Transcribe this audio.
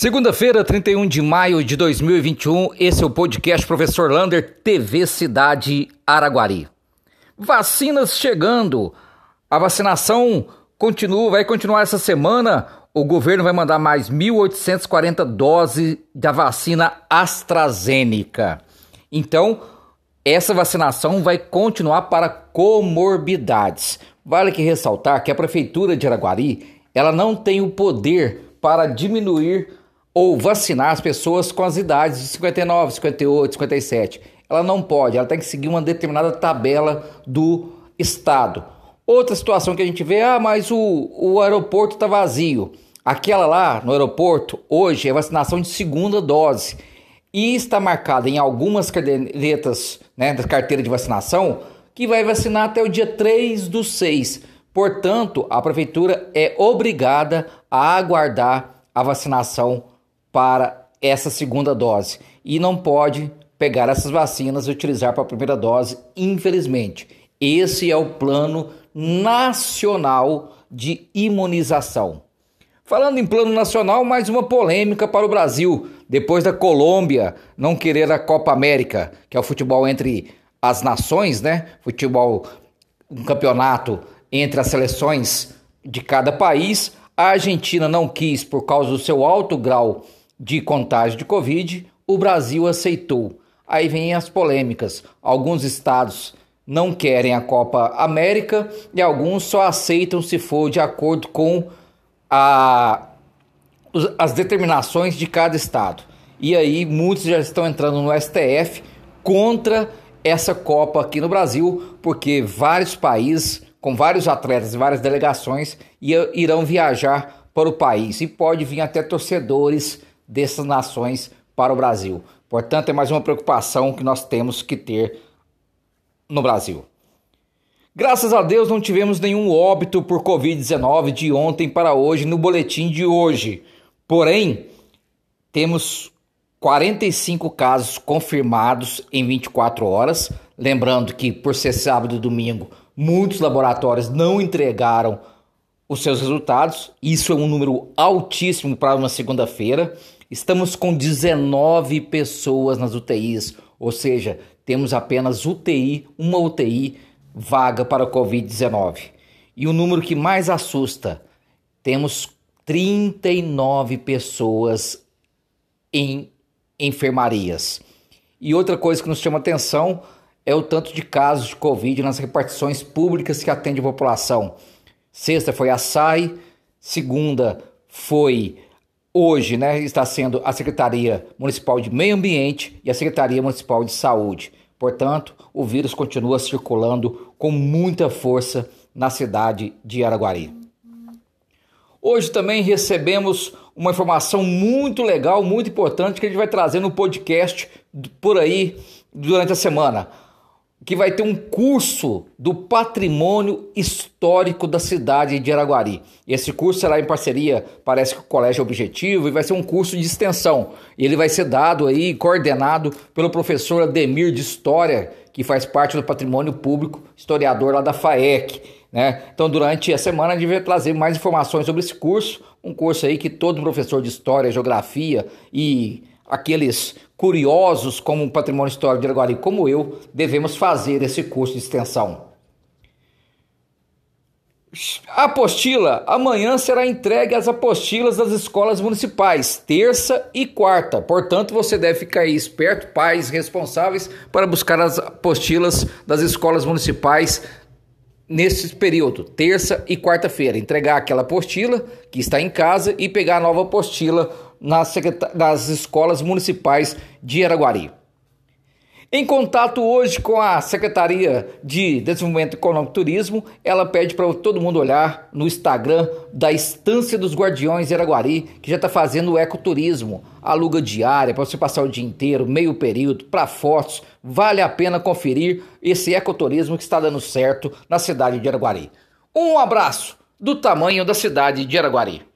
Segunda-feira, 31 de maio de 2021, esse é o podcast Professor Lander, TV Cidade Araguari. Vacinas chegando. A vacinação continua, vai continuar essa semana. O governo vai mandar mais 1.840 doses da vacina AstraZeneca. Então, essa vacinação vai continuar para comorbidades. Vale que ressaltar que a prefeitura de Araguari, ela não tem o poder para diminuir ou vacinar as pessoas com as idades de 59, 58, 57. Ela não pode, ela tem que seguir uma determinada tabela do Estado. Outra situação que a gente vê, ah, mas o, o aeroporto está vazio. Aquela lá no aeroporto, hoje, é vacinação de segunda dose. E está marcada em algumas cadernetas né, da carteira de vacinação que vai vacinar até o dia 3 do 6. Portanto, a prefeitura é obrigada a aguardar a vacinação para essa segunda dose e não pode pegar essas vacinas e utilizar para a primeira dose, infelizmente. Esse é o plano nacional de imunização. Falando em plano nacional, mais uma polêmica para o Brasil, depois da Colômbia não querer a Copa América, que é o futebol entre as nações, né? Futebol, um campeonato entre as seleções de cada país. A Argentina não quis por causa do seu alto grau de contágio de Covid, o Brasil aceitou. Aí vem as polêmicas. Alguns estados não querem a Copa América e alguns só aceitam se for de acordo com a, as determinações de cada estado. E aí muitos já estão entrando no STF contra essa Copa aqui no Brasil, porque vários países, com vários atletas e várias delegações, irão viajar para o país e pode vir até torcedores dessas nações para o Brasil. Portanto, é mais uma preocupação que nós temos que ter no Brasil. Graças a Deus não tivemos nenhum óbito por Covid-19 de ontem para hoje no boletim de hoje. Porém, temos 45 casos confirmados em 24 horas. Lembrando que, por ser sábado e domingo, muitos laboratórios não entregaram os seus resultados. Isso é um número altíssimo para uma segunda-feira. Estamos com 19 pessoas nas UTIs, ou seja, temos apenas UTI, uma UTI vaga para o Covid-19. E o número que mais assusta, temos 39 pessoas em enfermarias. E outra coisa que nos chama atenção é o tanto de casos de Covid nas repartições públicas que atende a população. Sexta foi a SAI, segunda foi hoje né, está sendo a Secretaria Municipal de Meio Ambiente e a Secretaria Municipal de Saúde. Portanto, o vírus continua circulando com muita força na cidade de Araguari. Hoje também recebemos uma informação muito legal, muito importante que a gente vai trazer no podcast por aí durante a semana que vai ter um curso do patrimônio histórico da cidade de Araguari. Esse curso será em parceria, parece que o Colégio Objetivo, e vai ser um curso de extensão. Ele vai ser dado aí, coordenado pelo professor Ademir de História, que faz parte do patrimônio público, historiador lá da FAEC. Né? Então, durante a semana, a gente vai trazer mais informações sobre esse curso, um curso aí que todo professor de História, Geografia e aqueles curiosos como o patrimônio histórico de Araguari, como eu, devemos fazer esse curso de extensão. A apostila, amanhã será entregue as apostilas das escolas municipais, terça e quarta. Portanto, você deve ficar aí esperto, pais responsáveis, para buscar as apostilas das escolas municipais nesse período, terça e quarta-feira. Entregar aquela apostila que está em casa e pegar a nova apostila nas, nas escolas municipais de Araguari. Em contato hoje com a Secretaria de Desenvolvimento Econômico e Turismo, ela pede para todo mundo olhar no Instagram da Estância dos Guardiões de Araguari, que já está fazendo ecoturismo, aluga diária para você passar o dia inteiro, meio período, para fotos. Vale a pena conferir esse ecoturismo que está dando certo na cidade de Araguari. Um abraço do tamanho da cidade de Araguari.